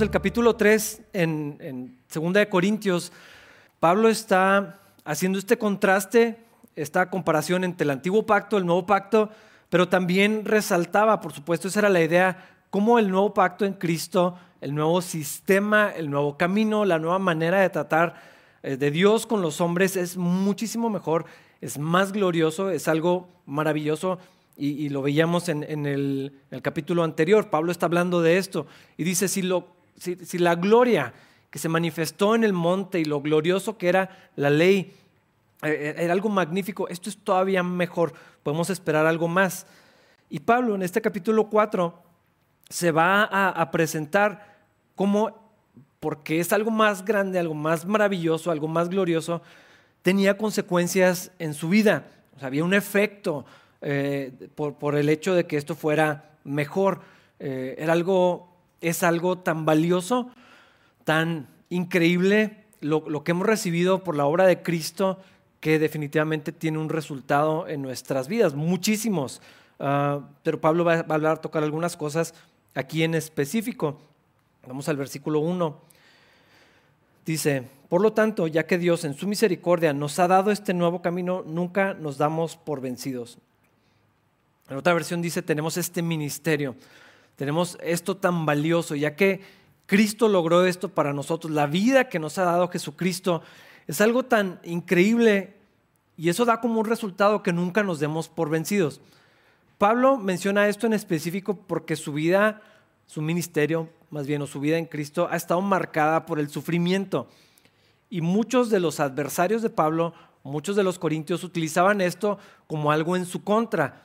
El capítulo 3 en, en 2 de Corintios, Pablo está haciendo este contraste, esta comparación entre el antiguo pacto, el nuevo pacto, pero también resaltaba, por supuesto, esa era la idea, cómo el nuevo pacto en Cristo, el nuevo sistema, el nuevo camino, la nueva manera de tratar eh, de Dios con los hombres es muchísimo mejor, es más glorioso, es algo maravilloso y, lo veíamos en, el, capítulo anterior, Pablo está hablando de esto y dice, si, si, la gloria que se manifestó en el monte y lo glorioso que era la ley, eh, eh, era algo magnífico, esto es todavía mejor, podemos esperar algo más. Y Pablo en este capítulo 4 se va a, presentar como, porque es algo más grande, algo más maravilloso, algo más glorioso, tenía consecuencias en su vida, había un efecto, eh, por, el hecho de que esto fuera mejor. Era algo, es algo tan valioso, tan increíble lo, que hemos recibido por la obra de Cristo que definitivamente tiene un resultado en nuestras vidas, muchísimos. Ah, pero Pablo va, a hablar, tocar algunas cosas aquí en específico. Vamos al versículo 1. Dice, por lo tanto, ya que Dios en su misericordia nos ha dado este nuevo camino, nunca nos damos por vencidos. En otra versión dice, tenemos este ministerio, tenemos esto tan valioso, ya que Cristo logró esto para nosotros, la vida que nos ha dado Jesucristo es algo tan increíble y eso da como un resultado que nunca nos demos por vencidos. Pablo menciona esto en específico porque su vida, su ministerio, más bien, o su vida en Cristo, ha estado marcada por el sufrimiento. Y muchos de los adversarios de Pablo, muchos de los corintios utilizaban esto como algo en su contra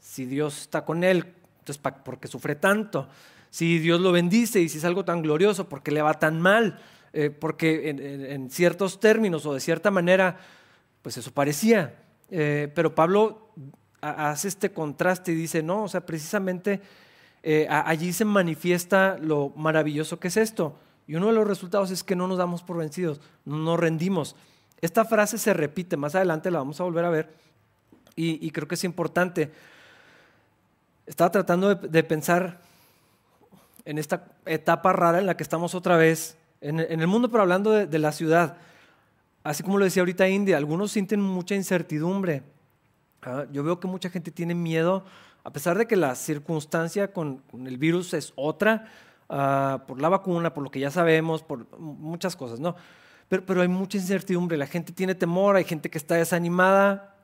si Dios está con él, entonces ¿por qué sufre tanto? Si Dios lo bendice y si es algo tan glorioso, ¿por qué le va tan mal? Eh, porque en, ciertos términos o de cierta manera, pues eso parecía. Eh, pero Pablo hace este contraste y dice, no, o sea, precisamente eh, allí se manifiesta lo maravilloso que es esto. Y uno de los resultados es que no nos damos por vencidos, no nos rendimos. Esta frase se repite, más adelante la vamos a volver a ver, y, y creo que es importante estaba tratando de, pensar en esta etapa rara en la que estamos otra vez, en, el mundo, pero hablando de, la ciudad. Así como lo decía ahorita India, algunos sienten mucha incertidumbre. Ah, yo veo que mucha gente tiene miedo, a pesar de que la circunstancia con, el virus es otra, ah, por la vacuna, por lo que ya sabemos, por muchas cosas, ¿no? Pero, pero hay mucha incertidumbre, la gente tiene temor, hay gente que está desanimada,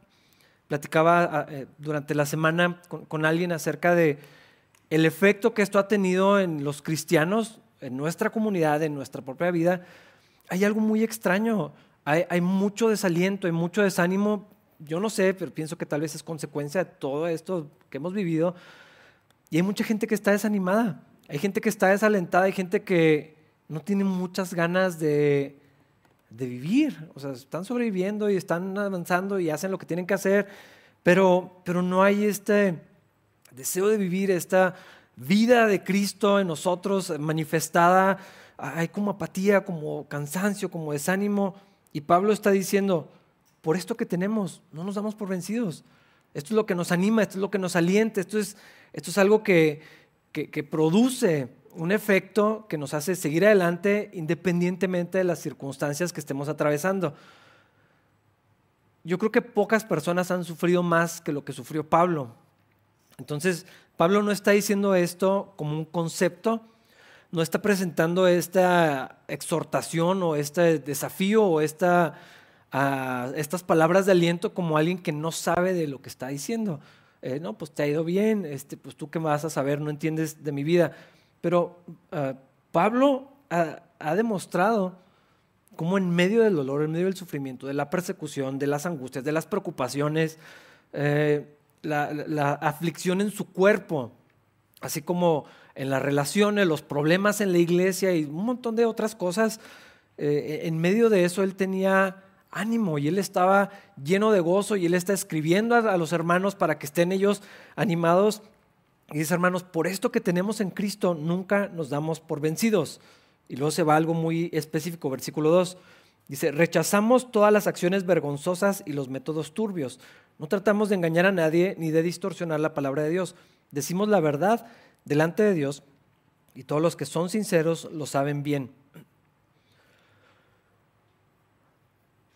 Platicaba ah, eh, durante la semana con, alguien acerca de el efecto que esto ha tenido en los cristianos, en nuestra comunidad, en nuestra propia vida. Hay algo muy extraño, hay, hay mucho desaliento, hay mucho desánimo. Yo no sé, pero pienso que tal vez es consecuencia de todo esto que hemos vivido. Y hay mucha gente que está desanimada, hay gente que está desalentada, hay gente que no tiene muchas ganas de, de vivir. O sea, están sobreviviendo y están avanzando y hacen lo que tienen que hacer, pero, pero no hay este deseo de vivir, esta vida de Cristo en nosotros manifestada. Hay como apatía, como cansancio, como desánimo. Y Pablo está diciendo, por esto que tenemos, no nos damos por vencidos. Esto es lo que nos anima, esto es lo que nos alienta, esto es, esto es algo que, que, que produce un efecto que nos hace seguir adelante independientemente de las circunstancias que estemos atravesando. Yo creo que pocas personas han sufrido más que lo que sufrió Pablo. Entonces, Pablo no está diciendo esto como un concepto, no está presentando esta exhortación o este desafío o ah, estas palabras de aliento como alguien que no sabe de lo que está diciendo. Eh, no, pues te ha ido bien, este, pues tú qué vas a saber, no entiendes de mi vida. Pero ah, Pablo ha, demostrado cómo en medio del dolor, en medio del sufrimiento, de la persecución, de las angustias, de las preocupaciones, eh, la, aflicción en su cuerpo, así como en las relaciones, los problemas en la iglesia y un montón de otras cosas, eh, en medio de eso él tenía ánimo y él estaba lleno de gozo y él está escribiendo a los hermanos para que estén ellos animados y dice, hermanos, por esto que tenemos en Cristo nunca nos damos por vencidos. Y luego se va algo muy específico, versículo 2. Dice, rechazamos todas las acciones vergonzosas y los métodos turbios. No tratamos de engañar a nadie ni de distorsionar la palabra de Dios. Decimos la verdad delante de Dios Y todos los que son sinceros lo saben bien.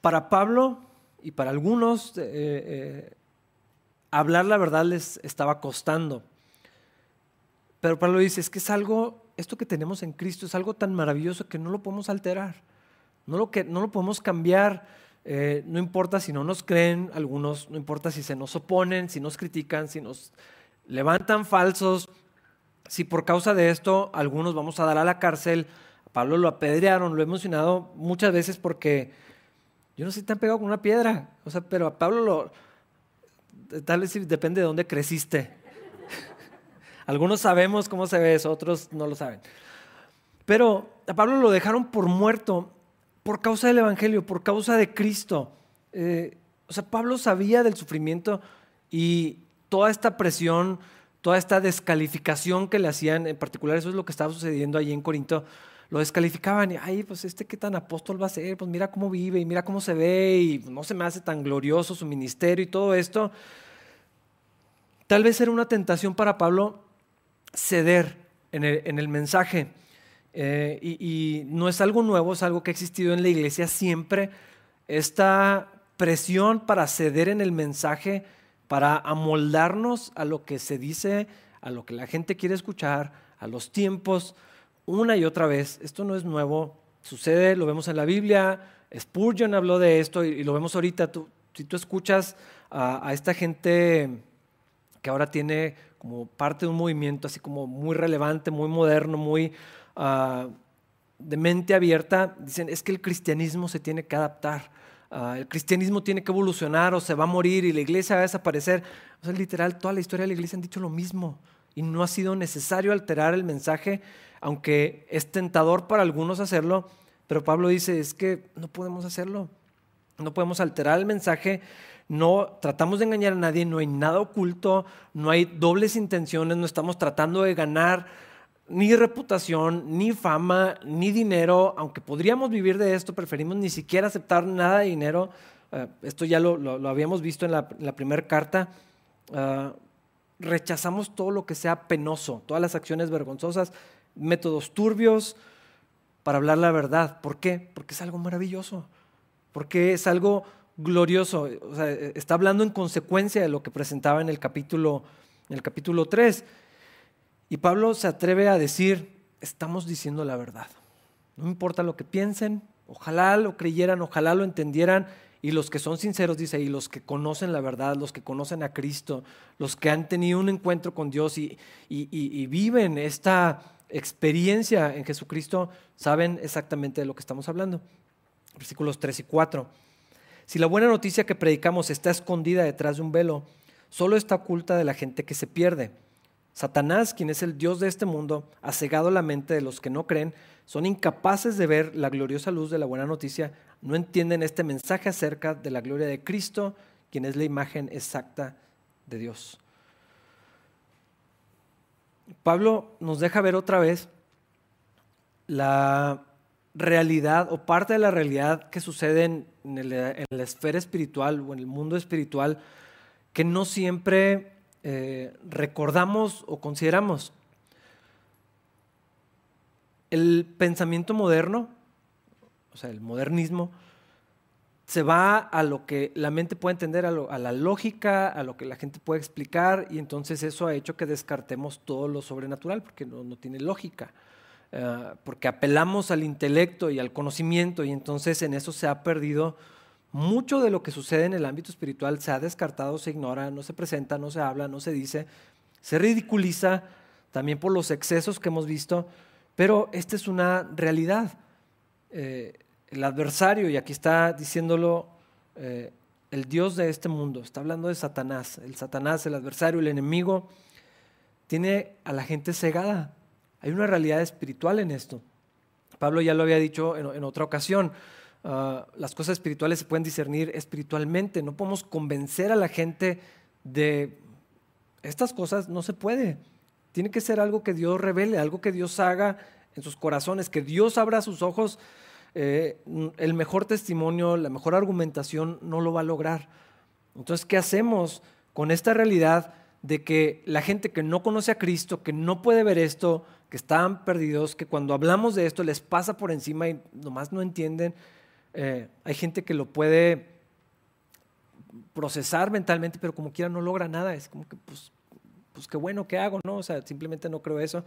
Para Pablo y para algunos, eh, eh, hablar la verdad les estaba costando. Pero Pablo dice, es que es algo, esto que tenemos en Cristo es algo tan maravilloso que no lo podemos alterar, no lo, que, no lo podemos cambiar. Eh, no importa si no nos creen algunos, no importa si se nos oponen, si nos critican, si nos levantan falsos, si por causa de esto algunos vamos a dar a la cárcel. A Pablo lo apedrearon, lo he mencionado muchas veces porque yo no sé si te han pegado con una piedra, o sea, pero a Pablo lo, tal vez depende de dónde creciste. Algunos sabemos cómo se ve eso, otros no lo saben. Pero a Pablo lo dejaron por muerto por causa del Evangelio, por causa de Cristo. Eh, o sea, Pablo sabía del sufrimiento y toda esta presión, toda esta descalificación que le hacían, en particular eso es lo que estaba sucediendo allí en Corinto, lo descalificaban y, ay, pues este qué tan apóstol va a ser, pues mira cómo vive y mira cómo se ve y no se me hace tan glorioso su ministerio y todo esto. Tal vez era una tentación para Pablo ceder en el, mensaje. Eh, y, no es algo nuevo, es algo que ha existido en la iglesia siempre. Esta presión para ceder en el mensaje, para amoldarnos a lo que se dice, a lo que la gente quiere escuchar, a los tiempos, una y otra vez. Esto no es nuevo, sucede, lo vemos en la Biblia. Spurgeon habló de esto y, lo vemos ahorita. si tú escuchas a esta gente que ahora tiene como parte de un movimiento así como muy relevante, muy moderno, muy uh, de mente abierta, dicen, es que el cristianismo se tiene que adaptar, uh, el cristianismo tiene que evolucionar o se va a morir y la iglesia va a desaparecer. O sea, literal, toda la historia de la iglesia han dicho lo mismo y no ha sido necesario alterar el mensaje, aunque es tentador para algunos hacerlo, pero Pablo dice, es que no podemos hacerlo, no podemos alterar el mensaje no tratamos de engañar a nadie, no hay nada oculto, no hay dobles intenciones, no estamos tratando de ganar ni reputación, ni fama, ni dinero, aunque podríamos vivir de esto, preferimos ni siquiera aceptar nada de dinero. Eh, esto ya lo, habíamos visto en la, primera carta. Eh, rechazamos todo lo que sea penoso, todas las acciones vergonzosas, métodos turbios para hablar la verdad. ¿Por qué? Porque es algo maravilloso, porque es algo glorioso. O sea, está hablando en consecuencia de lo que presentaba en el capítulo, en el capítulo 3. Y Pablo se atreve a decir, estamos diciendo la verdad. No importa lo que piensen, ojalá lo creyeran, ojalá lo entendieran. Y los que son sinceros, dice ahí, los que conocen la verdad, los que conocen a Cristo, los que han tenido un encuentro con Dios y, y viven esta experiencia en Jesucristo, saben exactamente de lo que estamos hablando. Versículos 3 y 4. Si la buena noticia que predicamos está escondida detrás de un velo, solo está oculta de la gente que se pierde. Satanás, quien es el Dios de este mundo, ha cegado la mente de los que no creen, son incapaces de ver la gloriosa luz de la buena noticia, no entienden este mensaje acerca de la gloria de Cristo, quien es la imagen exacta de Dios. Pablo nos deja ver otra vez la realidad o parte de la realidad que sucede en, la esfera espiritual o en el mundo espiritual que no siempre eh, recordamos o consideramos. El pensamiento moderno, o sea, el modernismo, se va a lo que la mente puede entender, a, la lógica, a lo que la gente puede explicar, y entonces eso ha hecho que descartemos todo lo sobrenatural, porque no tiene lógica. Eh, porque apelamos al intelecto y al conocimiento y entonces en eso se ha perdido mucho de lo que sucede en el ámbito espiritual, se ha descartado, se ignora, no se presenta, no se habla, no se dice, se ridiculiza también por los excesos que hemos visto, pero esta es una realidad. Eh, el adversario, y aquí está diciéndolo eh, el Dios de este mundo, está hablando de Satanás, el Satanás, el adversario, el enemigo, tiene a la gente cegada hay una realidad espiritual en esto. Pablo ya lo había dicho en, otra ocasión. Ah, las cosas espirituales se pueden discernir espiritualmente. No podemos convencer a la gente de estas cosas. No se puede. Tiene que ser algo que Dios revele, algo que Dios haga en sus corazones, que Dios abra sus ojos. Eh, el mejor testimonio, la mejor argumentación no lo va a lograr. Entonces, ¿qué hacemos con esta realidad de que la gente que no conoce a Cristo, que no puede ver esto, que están perdidos, que cuando hablamos de esto les pasa por encima y nomás no entienden. Eh, hay gente que lo puede procesar mentalmente, pero como quiera no logra nada. Es como que, pues, pues qué bueno, ¿qué hago? No, o sea, simplemente no creo eso.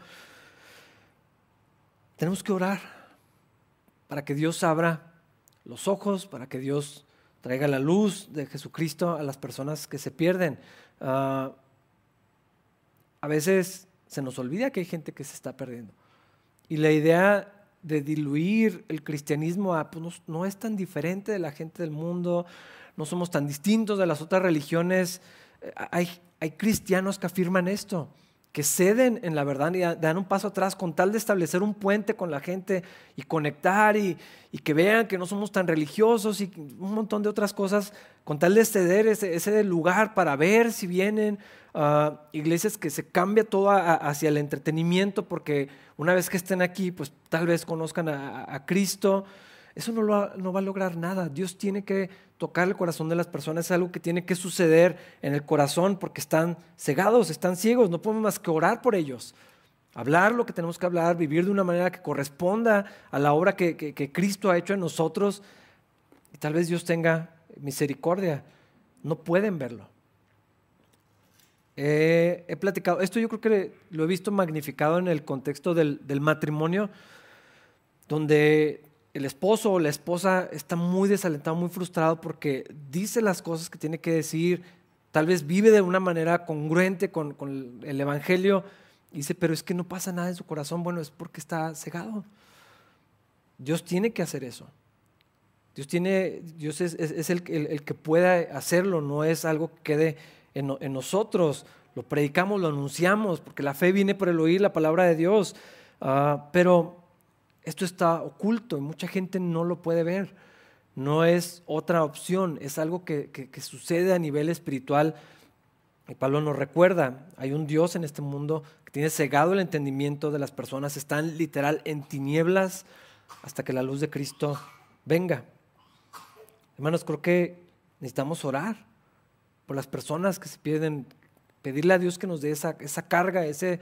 Tenemos que orar para que Dios abra los ojos, para que Dios traiga la luz de Jesucristo a las personas que se pierden. Ah, a veces se nos olvida que hay gente que se está perdiendo. Y la idea de diluir el cristianismo a, pues, no, es tan diferente de la gente del mundo, no somos tan distintos de las otras religiones. Eh, hay, hay cristianos que afirman esto que ceden en la verdad y dan un paso atrás con tal de establecer un puente con la gente y conectar y, que vean que no somos tan religiosos y un montón de otras cosas, con tal de ceder ese, lugar para ver si vienen uh, iglesias que se cambia todo hacia el entretenimiento porque una vez que estén aquí, pues tal vez conozcan a Cristo. Eso no, no va a lograr nada. Dios tiene que tocar el corazón de las personas. Es algo que tiene que suceder en el corazón porque están cegados, están ciegos. No podemos más que orar por ellos. Hablar lo que tenemos que hablar, vivir de una manera que corresponda a la obra que, Cristo ha hecho en nosotros. Y tal vez Dios tenga misericordia. No pueden verlo. he platicado, esto yo creo que lo he visto magnificado en el contexto del, matrimonio, donde el esposo o la esposa está muy desalentado, muy frustrado porque dice las cosas que tiene que decir, tal vez vive de una manera congruente con, el Evangelio, y dice, pero es que no pasa nada en su corazón, bueno, es porque está cegado. Dios tiene que hacer eso. Dios, tiene, Dios es, el, que pueda hacerlo, no es algo que quede en, nosotros. Lo predicamos, lo anunciamos, porque la fe viene por el oír la palabra de Dios. Ah, pero esto está oculto y mucha gente no lo puede ver. No es otra opción, es algo que, sucede a nivel espiritual. Y Pablo nos recuerda, hay un Dios en este mundo que tiene cegado el entendimiento de las personas, están literal en tinieblas hasta que la luz de Cristo venga. Hermanos, creo que necesitamos orar por las personas que se pierden, pedirle a Dios que nos dé esa, esa carga, ese,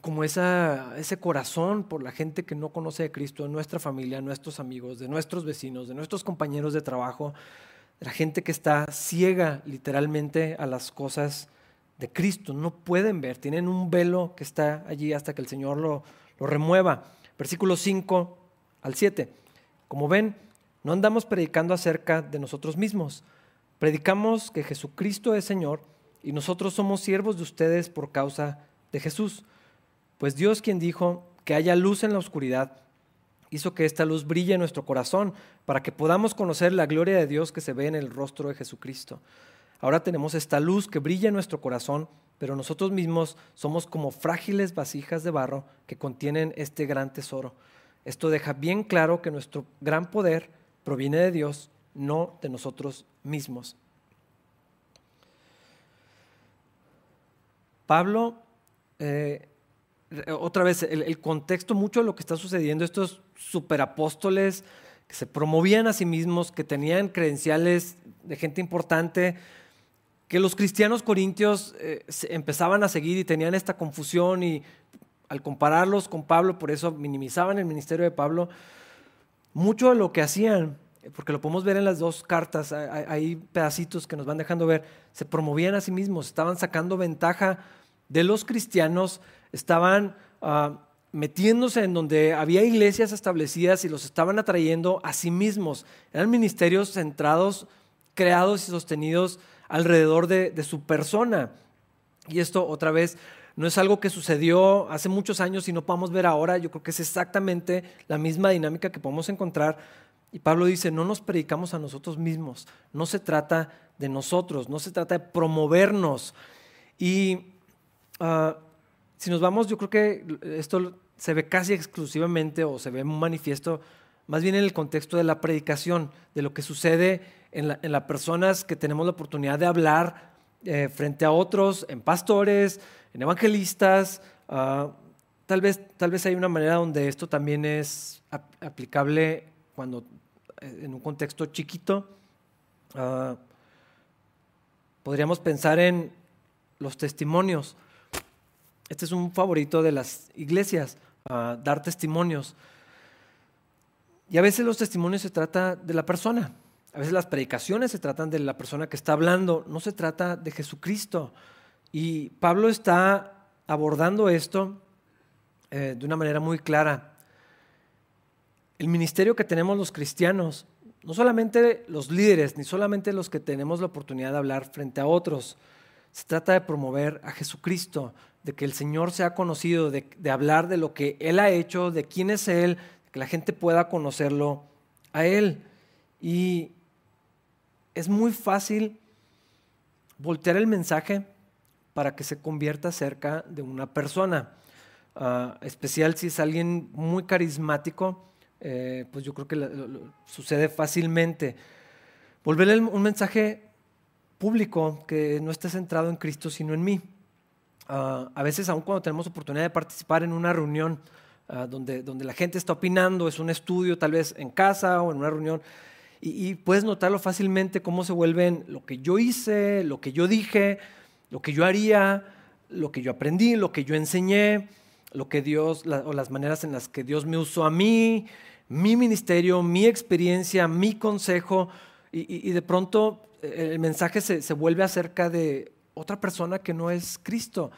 como esa, ese corazón por la gente que no conoce a Cristo, de nuestra familia, nuestros amigos, de nuestros vecinos, de nuestros compañeros de trabajo, de la gente que está ciega literalmente a las cosas de Cristo. No pueden ver, tienen un velo que está allí hasta que el Señor lo, lo remueva. Versículo 5 al 7. Como ven, no andamos predicando acerca de nosotros mismos. Predicamos que Jesucristo es Señor y nosotros somos siervos de ustedes por causa de Jesús. Pues Dios quien dijo que haya luz en la oscuridad, hizo que esta luz brille en nuestro corazón para que podamos conocer la gloria de Dios que se ve en el rostro de Jesucristo. Ahora tenemos esta luz que brilla en nuestro corazón, pero nosotros mismos somos como frágiles vasijas de barro que contienen este gran tesoro. Esto deja bien claro que nuestro gran poder proviene de Dios, no de nosotros mismos. Pablo eh, otra vez, el, contexto, mucho de lo que está sucediendo, estos superapóstoles que se promovían a sí mismos, que tenían credenciales de gente importante, que los cristianos corintios eh, empezaban a seguir y tenían esta confusión y al compararlos con Pablo, por eso minimizaban el ministerio de Pablo, mucho de lo que hacían, porque lo podemos ver en las dos cartas, hay pedacitos que nos van dejando ver, se promovían a sí mismos, estaban sacando ventaja de los cristianos estaban ah, metiéndose en donde había iglesias establecidas y los estaban atrayendo a sí mismos. Eran ministerios centrados, creados y sostenidos alrededor de, su persona. Y esto otra vez no es algo que sucedió hace muchos años y no podemos ver ahora. Yo creo que es exactamente la misma dinámica que podemos encontrar. Y Pablo dice, no nos predicamos a nosotros mismos, no se trata de nosotros, no se trata de promovernos. Y ah, si nos vamos, yo creo que esto se ve casi exclusivamente o se ve manifiesto más bien en el contexto de la predicación, de lo que sucede en, las personas que tenemos la oportunidad de hablar eh, frente a otros, en pastores, en evangelistas. Ah, tal, vez, tal vez hay una manera donde esto también es aplicable cuando eh, en un contexto chiquito. Ah, podríamos pensar en los testimonios. Este es un favorito de las iglesias, dar testimonios. Y a veces los testimonios se trata de la persona. A veces las predicaciones se tratan de la persona que está hablando, no se trata de Jesucristo. Y Pablo está abordando esto eh, de una manera muy clara. El ministerio que tenemos los cristianos, no solamente los líderes, ni solamente los que tenemos la oportunidad de hablar frente a otros, se trata de promover a Jesucristo, de que el Señor sea conocido, de, hablar de lo que Él ha hecho, de quién es Él, que la gente pueda conocerlo a Él. Y es muy fácil voltear el mensaje para que se convierta cerca de una persona. Uh, especial si es alguien muy carismático, eh, pues yo creo que sucede fácilmente. Volver un mensaje público que no esté centrado en Cristo, sino en mí. Uh, a veces, aun cuando tenemos oportunidad de participar en una reunión uh, donde, donde la gente está opinando, es un estudio tal vez en casa o en una reunión, y, puedes notarlo fácilmente cómo se vuelven lo que yo hice, lo que yo dije, lo que yo haría, lo que yo aprendí, lo que yo enseñé, lo que Dios, o las maneras en las que Dios me usó a mí, mi ministerio, mi experiencia, mi consejo, y, de pronto eh, el mensaje se, se, vuelve acerca de otra persona que no es Cristo.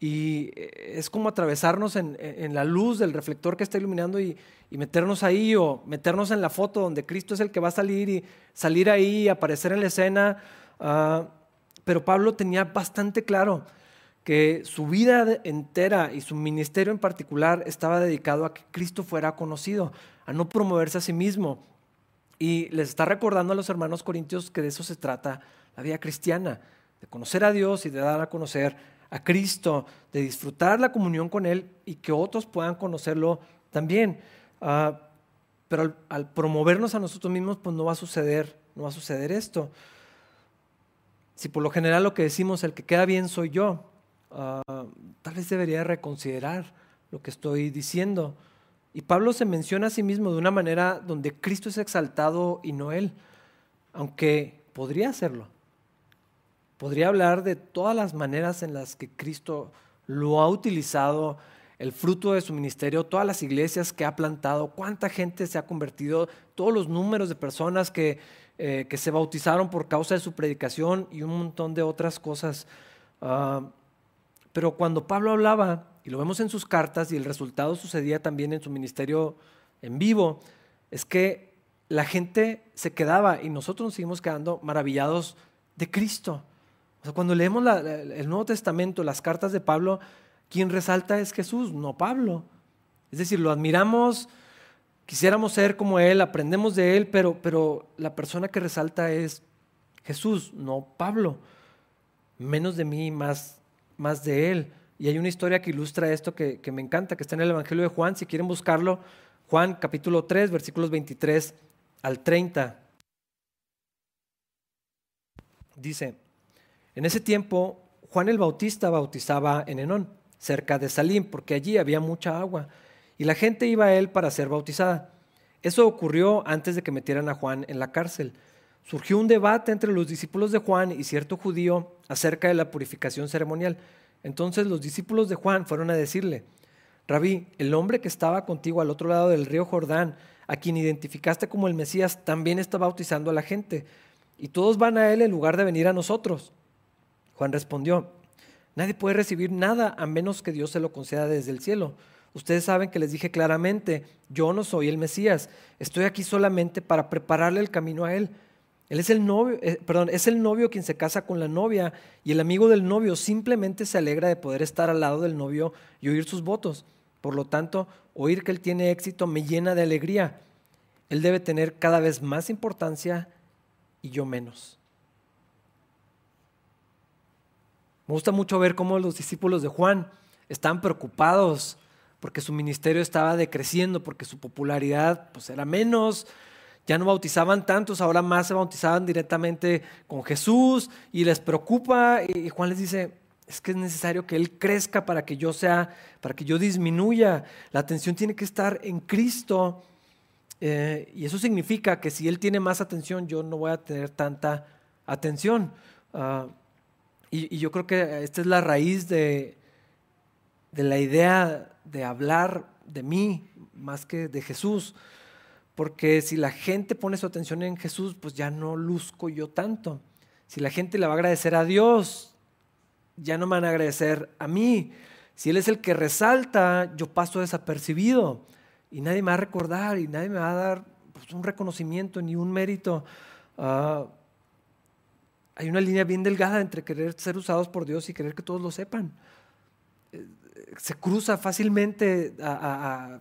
Y eh, es como atravesarnos en, en la luz del reflector que está iluminando y, y, meternos ahí o meternos en la foto donde Cristo es el que va a salir y salir ahí y aparecer en la escena. Uh, pero Pablo tenía bastante claro que su vida entera y su ministerio en particular estaba dedicado a que Cristo fuera conocido, a no promoverse a sí mismo. Y les está recordando a los hermanos corintios que de eso se trata la vida cristiana, de conocer a Dios y de dar a conocer a Cristo, de disfrutar la comunión con Él y que otros puedan conocerlo también. Ah, pero al, promovernos a nosotros mismos, pues no va a suceder, no va a suceder esto. Si por lo general lo que decimos, el que queda bien soy yo, uh, tal vez debería reconsiderar lo que estoy diciendo. Y Pablo se menciona a sí mismo de una manera donde Cristo es exaltado y no él, aunque podría hacerlo. Podría hablar de todas las maneras en las que Cristo lo ha utilizado, el fruto de su ministerio, todas las iglesias que ha plantado, cuánta gente se ha convertido, todos los números de personas que eh, que se bautizaron por causa de su predicación y un montón de otras cosas. Ah, pero cuando Pablo hablaba, y lo vemos en sus cartas, y el resultado sucedía también en su ministerio en vivo, es que la gente se quedaba y nosotros nos seguimos quedando maravillados de Cristo. O sea, cuando leemos el Nuevo Testamento, las cartas de Pablo, quien resalta es Jesús, no Pablo. Es decir, lo admiramos Quisiéramos ser como Él, aprendemos de Él, pero, pero la persona que resalta es Jesús, no Pablo. Menos de mí, más, más de Él. Y hay una historia que ilustra esto que, que me encanta, que está en el Evangelio de Juan. Si quieren buscarlo, Juan capítulo 3, versículos 23 al 30. Dice, en ese tiempo Juan el Bautista bautizaba en Enón, cerca de Salim, porque allí había mucha agua y la gente iba a él para ser bautizada. Eso ocurrió antes de que metieran a Juan en la cárcel. Surgió un debate entre los discípulos de Juan y cierto judío acerca de la purificación ceremonial. Entonces los discípulos de Juan fueron a decirle, Rabí, el hombre que estaba contigo al otro lado del río Jordán, a quien identificaste como el Mesías, también está bautizando a la gente, y todos van a él en lugar de venir a nosotros. Juan respondió, Nadie puede recibir nada a menos que Dios se lo conceda desde el cielo. Ustedes saben que les dije claramente, yo no soy el Mesías, estoy aquí solamente para prepararle el camino a él. Él es el novio, eh, perdón, es el novio quien se casa con la novia y el amigo del novio simplemente se alegra de poder estar al lado del novio y oír sus votos. Por lo tanto, oír que él tiene éxito me llena de alegría. Él debe tener cada vez más importancia y yo menos. Me gusta mucho ver cómo los discípulos de Juan están preocupados porque su ministerio estaba decreciendo, porque su popularidad pues, era menos, ya no bautizaban tantos, ahora más se bautizaban directamente con Jesús y les preocupa y Juan les dice, es que es necesario que Él crezca para que yo sea, para que yo disminuya. La atención tiene que estar en Cristo. Eh, y eso significa que si Él tiene más atención, yo no voy a tener tanta atención. Ah, Y, yo creo que esta es la raíz de, de la idea de hablar de mí más que de Jesús. Porque si la gente pone su atención en Jesús, pues ya no luzco yo tanto. Si la gente le va a agradecer a Dios, ya no me van a agradecer a mí. Si Él es el que resalta, yo paso desapercibido y nadie me va a recordar y nadie me va a dar pues, un reconocimiento ni un mérito. Ah, hay una línea bien delgada entre querer ser usados por Dios y querer que todos lo sepan. Eh, se cruza fácilmente a,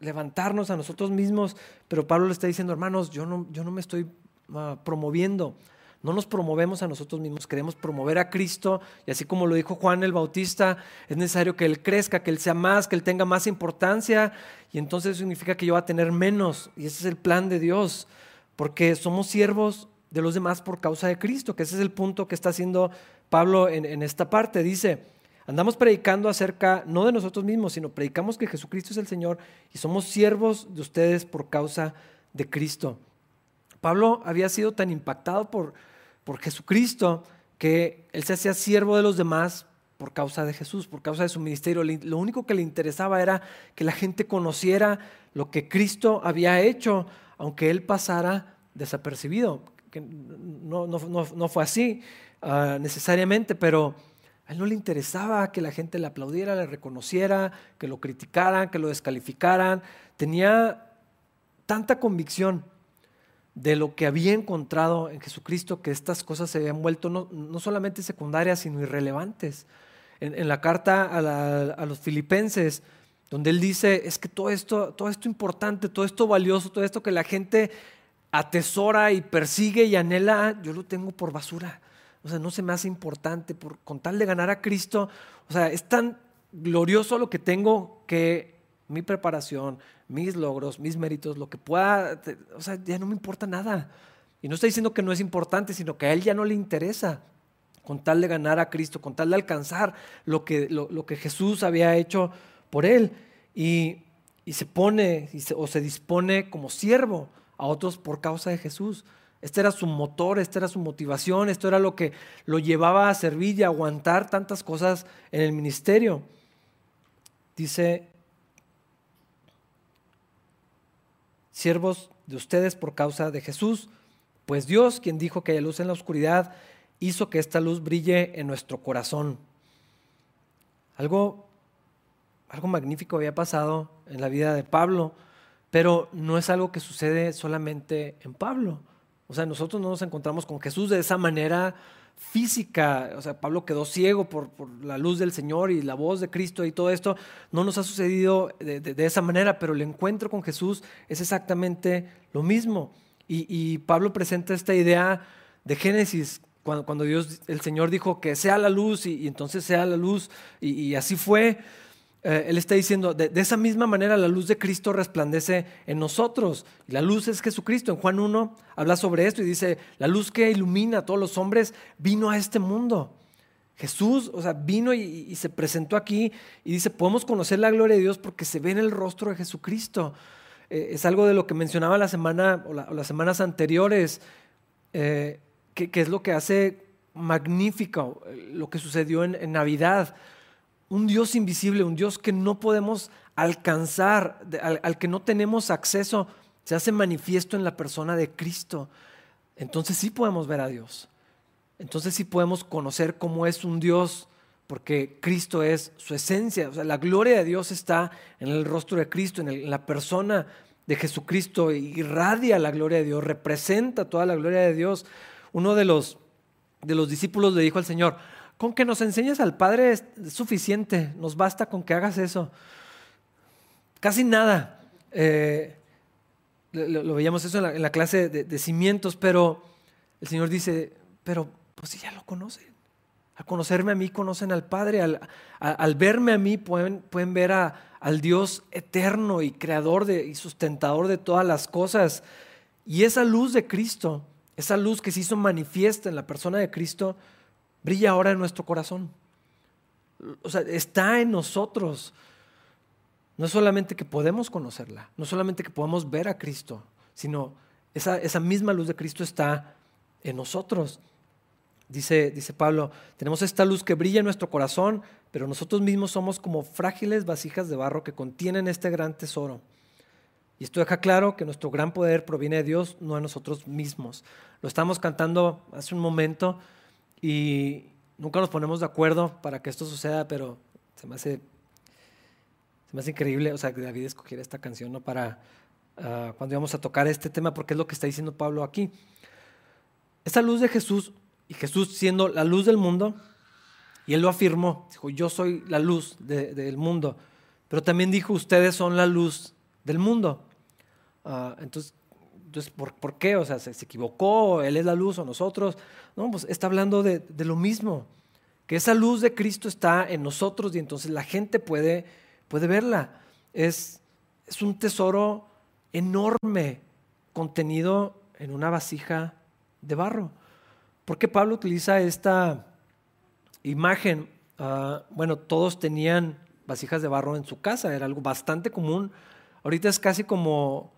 levantarnos a nosotros mismos, pero Pablo le está diciendo, hermanos, yo no, yo no me estoy ah, promoviendo. No nos promovemos a nosotros mismos, queremos promover a Cristo y así como lo dijo Juan el Bautista, es necesario que Él crezca, que Él sea más, que Él tenga más importancia y entonces significa que yo voy a tener menos y ese es el plan de Dios, porque somos siervos de los demás por causa de Cristo, que ese es el punto que está haciendo Pablo en, esta parte. Dice, andamos predicando acerca no de nosotros mismos, sino predicamos que Jesucristo es el Señor y somos siervos de ustedes por causa de Cristo. Pablo había sido tan impactado por por Jesucristo, que él se hacía siervo de los demás por causa de Jesús, por causa de su ministerio. Lo único que le interesaba era que la gente conociera lo que Cristo había hecho, aunque él pasara desapercibido. Que no, no, fue así ah, necesariamente, pero a él no le interesaba que la gente le aplaudiera, le reconociera, que lo criticaran, que lo descalificaran. Tenía tanta convicción de lo que había encontrado en Jesucristo, que estas cosas se habían vuelto no, solamente secundarias, sino irrelevantes. En, la carta a, los filipenses, donde él dice, es que todo esto, todo esto importante, todo esto valioso, todo esto que la gente atesora y persigue y anhela, yo lo tengo por basura. O sea, no se me hace importante por, con tal de ganar a Cristo. O sea, es tan glorioso lo que tengo que mi preparación, mis logros, mis méritos, lo que pueda, o sea, ya no me importa nada. Y no estoy diciendo que no es importante, sino que a él ya no le interesa con tal de ganar a Cristo, con tal de alcanzar lo que, lo, que Jesús había hecho por él. Y, se pone o se dispone como siervo a otros por causa de Jesús. Este era su motor, esta era su motivación, esto era lo que lo llevaba a servir y a aguantar tantas cosas en el ministerio. Dice siervos de ustedes por causa de Jesús, pues Dios, quien dijo que haya luz en la oscuridad, hizo que esta luz brille en nuestro corazón. Algo, algo magnífico había pasado en la vida de Pablo, pero no es algo que sucede solamente en Pablo. O sea, nosotros no nos encontramos con Jesús de esa manera física, o sea, Pablo quedó ciego por, la luz del Señor y la voz de Cristo y todo esto, no nos ha sucedido de, esa manera, pero el encuentro con Jesús es exactamente lo mismo. Y, Pablo presenta esta idea de Génesis, cuando, Dios, el Señor dijo que sea la luz y, entonces sea la luz, y así fue. Eh, él está diciendo, de, esa misma manera la luz de Cristo resplandece en nosotros. la luz es Jesucristo. En Juan 1 habla sobre esto y dice, la luz que ilumina a todos los hombres vino a este mundo. Jesús, o sea, vino y, se presentó aquí y dice, podemos conocer la gloria de Dios porque se ve en el rostro de Jesucristo. Eh, es algo de lo que mencionaba la semana o, las semanas anteriores, eh, que, es lo que hace magnífico lo que sucedió en Navidad un Dios invisible, un Dios que no podemos alcanzar, al, que no tenemos acceso, se hace manifiesto en la persona de Cristo. Entonces sí podemos ver a Dios. Entonces sí podemos conocer cómo es un Dios, porque Cristo es su esencia. O sea, la gloria de Dios está en el rostro de Cristo, en, la persona de Jesucristo. Irradia la gloria de Dios, representa toda la gloria de Dios. Uno de los, de los discípulos le dijo al Señor, con que nos enseñes al Padre es suficiente, nos basta con que hagas eso. Casi nada. Eh, lo, veíamos eso en la, clase de, cimientos, pero el Señor dice, pero pues si ya lo conocen. Al conocerme a mí, conocen al Padre. Al, verme a mí, pueden, pueden ver al Dios eterno y creador de, y sustentador de todas las cosas. Y esa luz de Cristo, esa luz que se hizo manifiesta en la persona de Cristo, brilla ahora en nuestro corazón. O sea, está en nosotros. No es solamente que podemos conocerla, no solamente que podemos ver a Cristo, sino esa, esa misma luz de Cristo está en nosotros. Dice, dice Pablo, tenemos esta luz que brilla en nuestro corazón, pero nosotros mismos somos como frágiles vasijas de barro que contienen este gran tesoro. Y esto deja claro que nuestro gran poder proviene de Dios, no de nosotros mismos. Lo estamos cantando hace un momento y nunca nos ponemos de acuerdo para que esto suceda, pero se me hace, se me hace increíble, o sea, que David escogiera esta canción ¿no? para ah, cuando íbamos a tocar este tema, porque es lo que está diciendo Pablo aquí. Esta luz de Jesús y Jesús siendo la luz del mundo, y él lo afirmó, dijo, yo soy la luz del mundo, pero también dijo, ustedes son la luz del mundo. Ah, entonces, entonces ¿por, qué? O sea, ¿se, equivocó? ¿Él es la luz o nosotros? No, pues está hablando de, lo mismo, que esa luz de Cristo está en nosotros y entonces la gente puede, puede verla. Es, es un tesoro enorme contenido en una vasija de barro. ¿Por qué Pablo utiliza esta imagen? Ah, bueno, todos tenían vasijas de barro en su casa, era algo bastante común. Ahorita es casi como,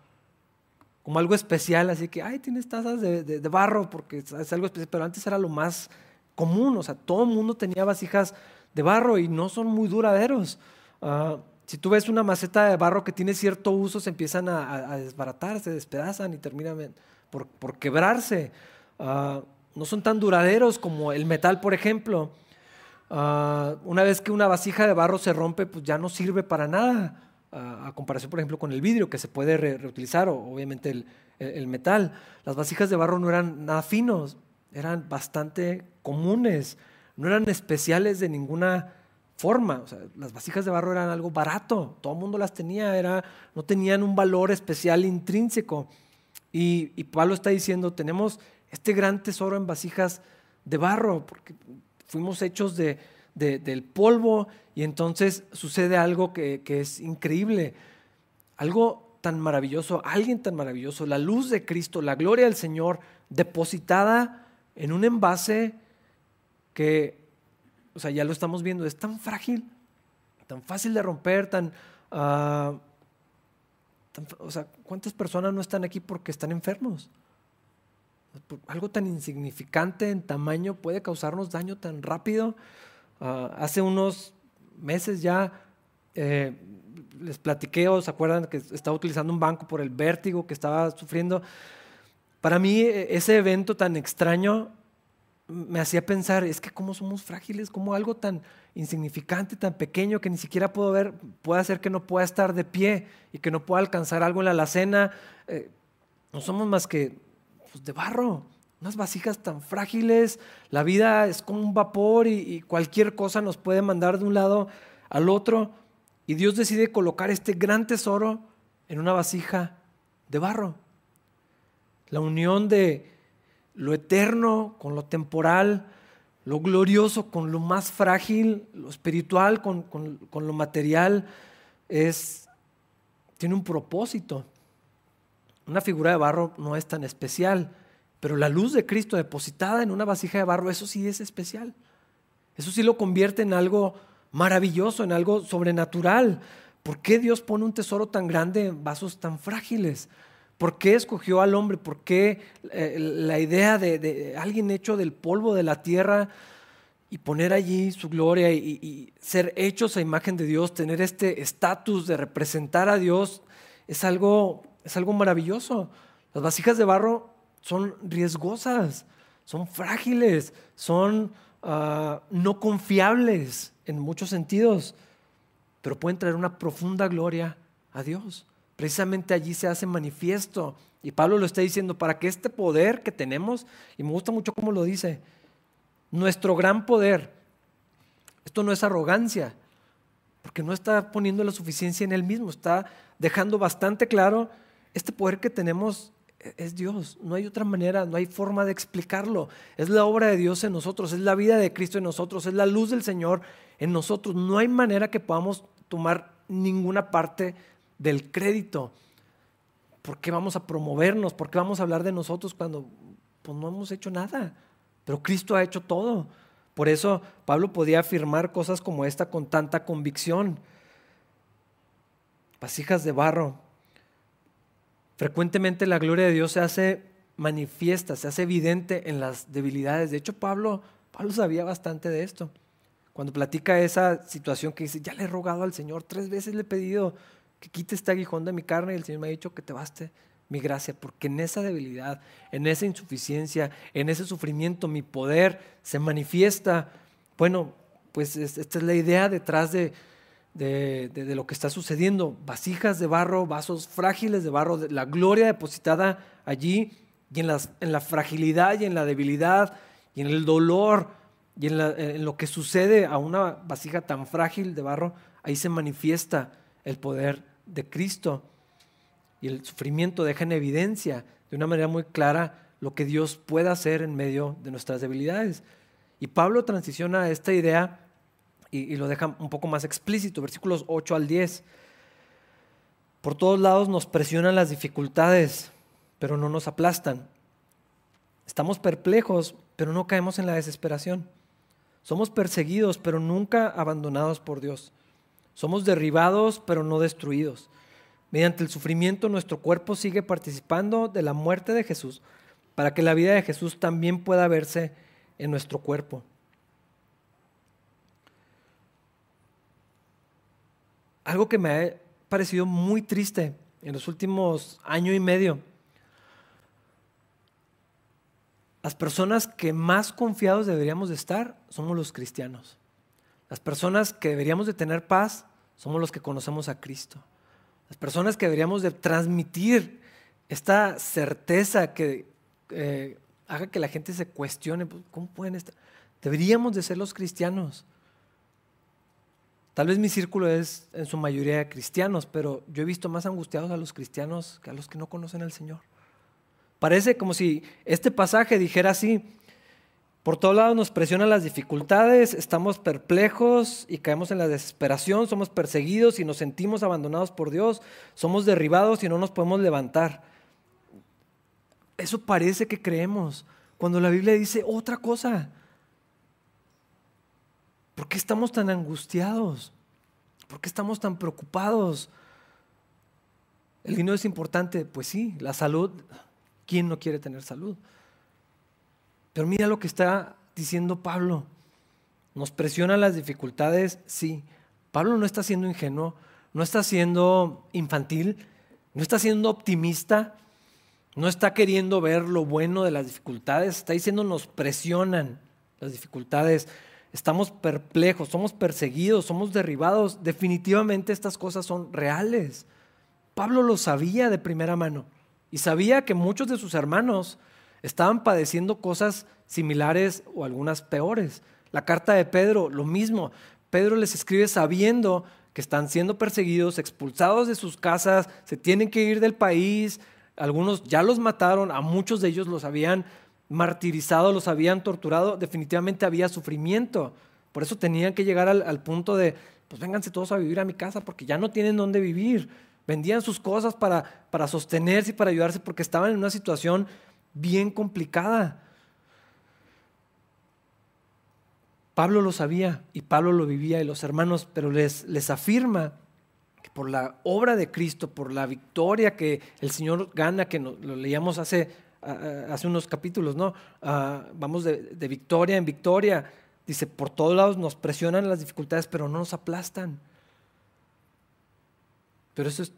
como algo especial, así que, ay, tienes tazas de, barro porque es algo especial, pero antes era lo más común, o sea, todo el mundo tenía vasijas de barro y no son muy duraderos. Ah, si tú ves una maceta de barro que tiene cierto uso, se empiezan a, desbaratar, se despedazan y terminan por, por quebrarse. Uh, no son tan duraderos como el metal, por ejemplo. Ah, una vez que una vasija de barro se rompe, pues ya no sirve para nada, a comparación, por ejemplo, con el vidrio, que se puede reutilizar, o obviamente el, metal. Las vasijas de barro no eran nada finos, eran bastante comunes, no eran especiales de ninguna forma. las vasijas de barro eran algo barato, todo el mundo las tenía, era, no tenían un valor especial intrínseco. Y, y Pablo está diciendo, tenemos este gran tesoro en vasijas de barro, porque fuimos hechos de, del polvo y entonces sucede algo que, es increíble, algo tan maravilloso, alguien tan maravilloso, la luz de Cristo, la gloria del Señor depositada en un envase que, o sea, ya lo estamos viendo, es tan frágil, tan fácil de romper, tan, ah, tan o sea, ¿cuántas personas no están aquí porque están enfermos? algo tan insignificante en tamaño puede causarnos daño tan rápido. Ah, hace unos meses ya eh, les platiqué, ¿o se acuerdan que estaba utilizando un banco por el vértigo que estaba sufriendo? Para mí e, ese evento tan extraño me hacía pensar, es que cómo somos frágiles, cómo algo tan insignificante, tan pequeño que ni siquiera puedo ver, puede hacer que no pueda estar de pie y que no pueda alcanzar algo en la alacena. Eh, no somos más que pues, de barro, unas vasijas tan frágiles, la vida es como un vapor y, cualquier cosa nos puede mandar de un lado al otro. Y Dios decide colocar este gran tesoro en una vasija de barro. La unión de lo eterno con lo temporal, lo glorioso con lo más frágil, lo espiritual con, con lo material, es, tiene un propósito. Una figura de barro no es tan especial, pero la luz de Cristo depositada en una vasija de barro, eso sí es especial. Eso sí lo convierte en algo maravilloso, en algo sobrenatural. ¿Por qué Dios pone un tesoro tan grande en vasos tan frágiles? ¿Por qué escogió al hombre? ¿Por qué eh, la idea de, alguien hecho del polvo de la tierra y poner allí su gloria y, y ser hechos a imagen de Dios, tener este estatus de representar a Dios, es algo es algo maravilloso. Las vasijas de barro son riesgosas, son frágiles, son ah, no confiables en muchos sentidos, pero pueden traer una profunda gloria a Dios. Precisamente allí se hace manifiesto. Y Pablo lo está diciendo, para que este poder que tenemos, y me gusta mucho cómo lo dice, nuestro gran poder, esto no es arrogancia, porque no está poniendo la suficiencia en él mismo, está dejando bastante claro este poder que tenemos es Dios, no hay otra manera, no hay forma de explicarlo. Es la obra de Dios en nosotros, es la vida de Cristo en nosotros, es la luz del Señor en nosotros. No hay manera que podamos tomar ninguna parte del crédito. ¿Por qué vamos a promovernos? ¿Por qué vamos a hablar de nosotros cuando pues, no hemos hecho nada? Pero Cristo ha hecho todo. Por eso Pablo podía afirmar cosas como esta con tanta convicción. Vasijas de barro Frecuentemente la gloria de Dios se hace manifiesta, se hace evidente en las debilidades. De hecho, Pablo, Pablo sabía bastante de esto. Cuando platica esa situación que dice, ya le he rogado al Señor, tres veces le he pedido que quite este aguijón de mi carne y el Señor me ha dicho que te baste mi gracia, porque en esa debilidad, en esa insuficiencia, en ese sufrimiento, mi poder se manifiesta. Bueno, pues esta es la idea detrás de, de, lo que está sucediendo. Vasijas de barro, vasos frágiles de barro, la gloria depositada allí y en, las, en la fragilidad y en la debilidad y en el dolor y en, en lo que sucede a una vasija tan frágil de barro, ahí se manifiesta el poder de Cristo. Y el sufrimiento deja en evidencia de una manera muy clara lo que Dios puede hacer en medio de nuestras debilidades. Y Pablo transiciona a esta idea y, lo deja un poco más explícito, versículos 8 al 10. Por todos lados nos presionan las dificultades, pero no nos aplastan. Estamos perplejos, pero no caemos en la desesperación. Somos perseguidos, pero nunca abandonados por Dios. Somos derribados, pero no destruidos. Mediante el sufrimiento nuestro cuerpo sigue participando de la muerte de Jesús, para que la vida de Jesús también pueda verse en nuestro cuerpo. Algo que me ha parecido muy triste en los últimos año y medio. Las personas que más confiados deberíamos de estar somos los cristianos. Las personas que deberíamos de tener paz somos los que conocemos a Cristo. Las personas que deberíamos de transmitir esta certeza que eh, haga que la gente se cuestione, pues, ¿cómo pueden estar? Deberíamos de ser los cristianos. Tal vez mi círculo es en su mayoría cristianos, pero yo he visto más angustiados a los cristianos que a los que no conocen al Señor. Parece como si este pasaje dijera así, por todos lados nos presionan las dificultades, estamos perplejos y caemos en la desesperación, somos perseguidos y nos sentimos abandonados por Dios, somos derribados y no nos podemos levantar. Eso parece que creemos, cuando la Biblia dice otra cosa. ¿Por qué estamos tan angustiados? ¿Por qué estamos tan preocupados? ¿El dinero es importante? Pues sí, la salud, ¿quién no quiere tener salud? Pero mira lo que está diciendo Pablo. Nos presionan las dificultades, sí. Pablo no está siendo ingenuo, no está siendo infantil, no está siendo optimista, no está queriendo ver lo bueno de las dificultades, está diciendo nos presionan las dificultades estamos perplejos, somos perseguidos, somos derribados. Definitivamente estas cosas son reales. Pablo lo sabía de primera mano y sabía que muchos de sus hermanos estaban padeciendo cosas similares o algunas peores. La carta de Pedro, lo mismo. Pedro les escribe sabiendo que están siendo perseguidos, expulsados de sus casas, se tienen que ir del país. Algunos ya los mataron, a muchos de ellos los habían martirizado, los habían torturado, definitivamente había sufrimiento. Por eso tenían que llegar al, punto de, pues vénganse todos a vivir a mi casa porque ya no tienen dónde vivir. Vendían sus cosas para, para sostenerse y para ayudarse porque estaban en una situación bien complicada. Pablo lo sabía y Pablo lo vivía y los hermanos, pero les, les afirma que por la obra de Cristo, por la victoria que el Señor gana, que lo leíamos hace hace unos capítulos, ¿no? Ah, vamos de, victoria en victoria. Dice, por todos lados nos presionan las dificultades, pero no nos aplastan. Pero esto es,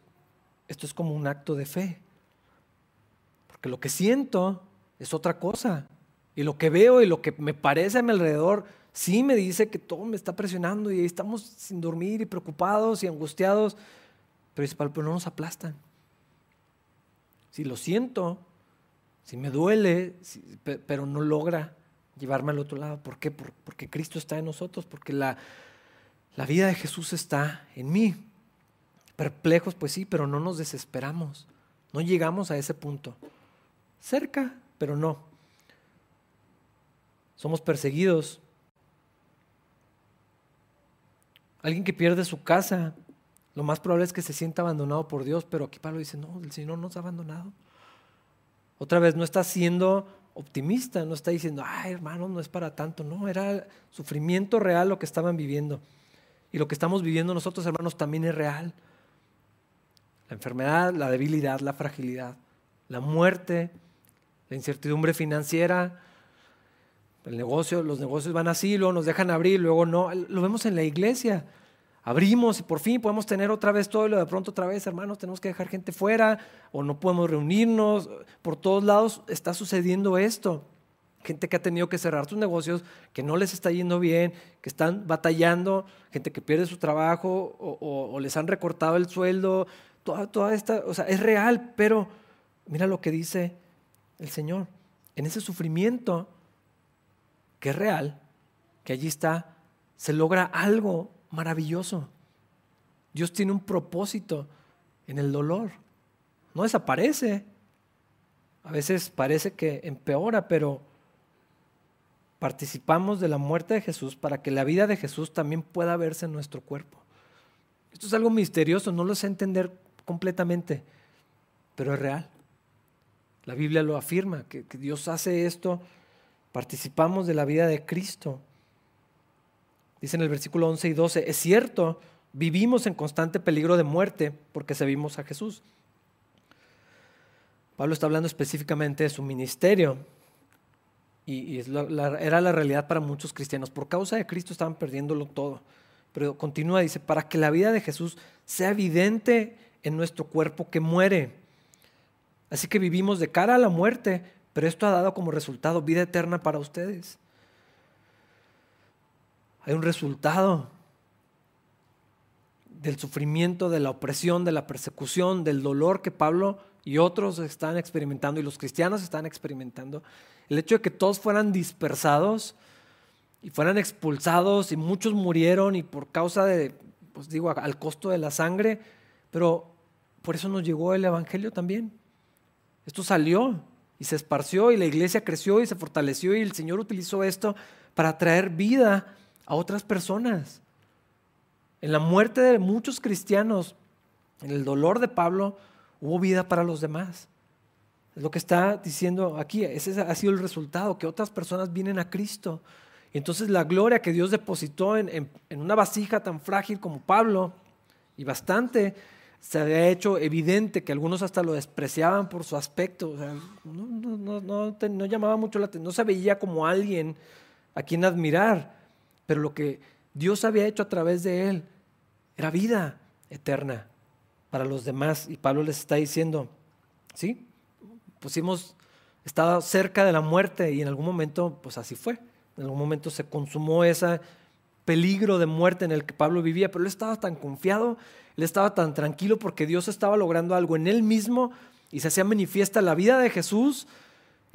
esto es como un acto de fe. Porque lo que siento es otra cosa. Y lo que veo y lo que me parece a mi alrededor, sí me dice que todo me está presionando y estamos sin dormir y preocupados y angustiados. Pero pero no nos aplastan. Si lo siento, si me duele, pero no logra llevarme al otro lado. ¿Por qué? Porque Cristo está en nosotros, porque la, la vida de Jesús está en mí. Perplejos, pues sí, pero no nos desesperamos. No llegamos a ese punto. Cerca, pero no. Somos perseguidos. Alguien que pierde su casa, lo más probable es que se sienta abandonado por Dios, pero aquí Pablo dice, no, el Señor nos ha abandonado. Otra vez, no está siendo optimista, no está diciendo, ay hermano, no es para tanto. No, era sufrimiento real lo que estaban viviendo. Y lo que estamos viviendo nosotros, hermanos, también es real. La enfermedad, la debilidad, la fragilidad, la muerte, la incertidumbre financiera, el negocio, los negocios van así, luego nos dejan abrir, luego no. Lo vemos en la iglesia. Abrimos y por fin podemos tener otra vez todo y lo de pronto otra vez, hermanos, tenemos que dejar gente fuera o no podemos reunirnos. Por todos lados está sucediendo esto. Gente que ha tenido que cerrar sus negocios, que no les está yendo bien, que están batallando, gente que pierde su trabajo o, les han recortado el sueldo. Toda, toda esta, o sea, es real, pero mira lo que dice el Señor. En ese sufrimiento que es real, que allí está, se logra algo maravilloso. Dios tiene un propósito en el dolor. No desaparece. A veces parece que empeora, pero participamos de la muerte de Jesús para que la vida de Jesús también pueda verse en nuestro cuerpo. Esto es algo misterioso, no lo sé entender completamente, pero es real. La Biblia lo afirma, que, Dios hace esto, participamos de la vida de Cristo. Dice en el versículo 11 y 12, es cierto, vivimos en constante peligro de muerte porque servimos a Jesús. Pablo está hablando específicamente de su ministerio y, era la realidad para muchos cristianos. Por causa de Cristo estaban perdiéndolo todo. Pero continúa, dice, para que la vida de Jesús sea evidente en nuestro cuerpo que muere. Así que vivimos de cara a la muerte, pero esto ha dado como resultado vida eterna para ustedes. Hay un resultado del sufrimiento, de la opresión, de la persecución, del dolor que Pablo y otros están experimentando y los cristianos están experimentando. El hecho de que todos fueran dispersados y fueran expulsados y muchos murieron y por causa de, pues digo, al costo de la sangre, pero por eso nos llegó el Evangelio también. Esto salió y se esparció y la iglesia creció y se fortaleció y el Señor utilizó esto para traer vida a otras personas. En la muerte de muchos cristianos, en el dolor de Pablo, hubo vida para los demás. Es lo que está diciendo aquí. Ese ha sido el resultado, que otras personas vienen a Cristo. Y entonces la gloria que Dios depositó en, en una vasija tan frágil como Pablo, y bastante, se había hecho evidente que algunos hasta lo despreciaban por su aspecto. O sea, no, no, llamaba mucho la atención, no se veía como alguien a quien admirar. Pero lo que Dios había hecho a través de él era vida eterna para los demás. Y Pablo les está diciendo, ¿sí? Hemos estado cerca de la muerte y en algún momento, pues así fue. En algún momento se consumó ese peligro de muerte en el que Pablo vivía, pero él estaba tan confiado él estaba tan tranquilo porque Dios estaba logrando algo en él mismo y se hacía manifiesta la vida de Jesús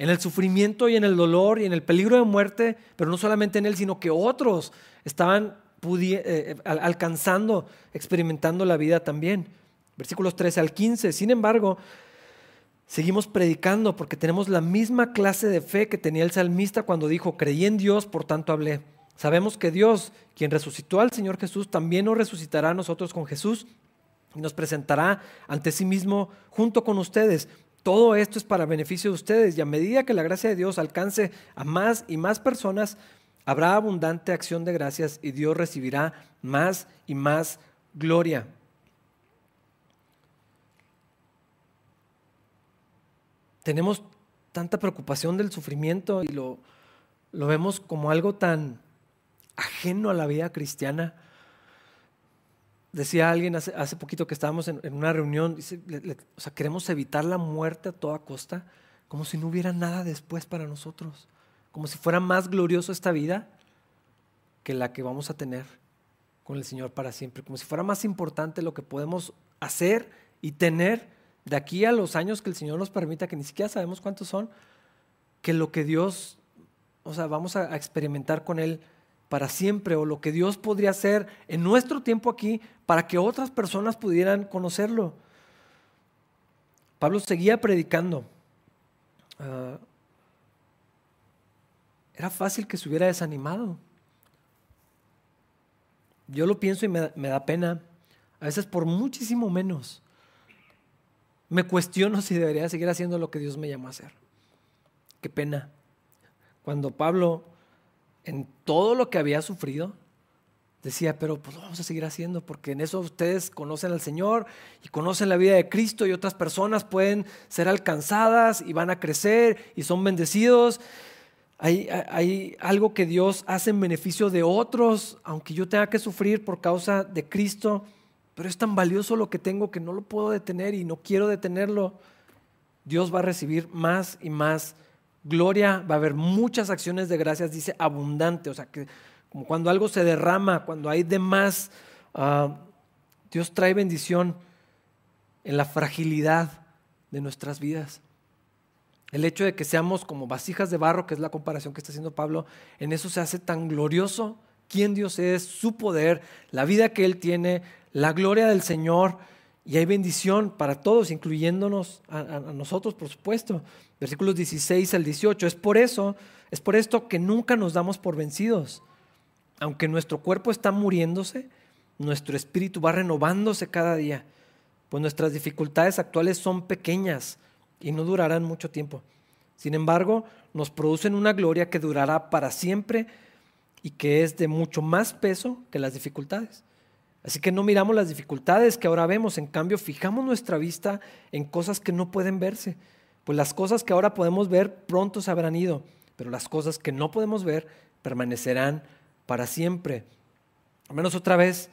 en el sufrimiento y en el dolor y en el peligro de muerte, pero no solamente en él, sino que otros estaban eh, eh, alcanzando, experimentando la vida también. Versículos 13 al 15. Sin embargo, seguimos predicando porque tenemos la misma clase de fe que tenía el salmista cuando dijo, creí en Dios, por tanto hablé. Sabemos que Dios, quien resucitó al Señor Jesús, también nos resucitará a nosotros con Jesús y nos presentará ante sí mismo junto con ustedes. Todo esto es para beneficio de ustedes y a medida que la gracia de Dios alcance a más y más personas, habrá abundante acción de gracias y Dios recibirá más y más gloria. Tenemos tanta preocupación del sufrimiento y lo, lo vemos como algo tan ajeno a la vida cristiana. Decía alguien hace, hace poquito que estábamos en, una reunión, dice, o sea, queremos evitar la muerte a toda costa, como si no hubiera nada después para nosotros, como si fuera más glorioso esta vida que la que vamos a tener con el Señor para siempre, como si fuera más importante lo que podemos hacer y tener de aquí a los años que el Señor nos permita, que ni siquiera sabemos cuántos son, que lo que Dios, o sea, vamos a experimentar con Él para siempre o lo que Dios podría hacer en nuestro tiempo aquí para que otras personas pudieran conocerlo. Pablo seguía predicando. Ah, era fácil que se hubiera desanimado. Yo lo pienso y me, me da pena. A veces por muchísimo menos. Me cuestiono si debería seguir haciendo lo que Dios me llamó a hacer. Qué pena. Cuando Pablo en todo lo que había sufrido, decía, pero pues lo vamos a seguir haciendo porque en eso ustedes conocen al Señor y conocen la vida de Cristo y otras personas pueden ser alcanzadas y van a crecer y son bendecidos. Hay, hay algo que Dios hace en beneficio de otros, aunque yo tenga que sufrir por causa de Cristo, pero es tan valioso lo que tengo que no lo puedo detener y no quiero detenerlo. Dios va a recibir más y más gloria, va a haber muchas acciones de gracias, dice abundante, o sea que como cuando algo se derrama, cuando hay de más, ah, Dios trae bendición en la fragilidad de nuestras vidas. El hecho de que seamos como vasijas de barro, que es la comparación que está haciendo Pablo, en eso se hace tan glorioso quién Dios es, su poder, la vida que Él tiene, la gloria del Señor. Y hay bendición para todos, incluyéndonos a, nosotros, por supuesto. Versículos 16 al 18. Es por eso, es por esto que nunca nos damos por vencidos aunque nuestro cuerpo está muriéndose, nuestro espíritu va renovándose cada día, pues nuestras dificultades actuales son pequeñas y no durarán mucho tiempo. Sin embargo, nos producen una gloria que durará para siempre y que es de mucho más peso que las dificultades. Así que no miramos las dificultades que ahora vemos, en cambio fijamos nuestra vista en cosas que no pueden verse, pues las cosas que ahora podemos ver pronto se habrán ido, pero las cosas que no podemos ver permanecerán para siempre. Al menos otra vez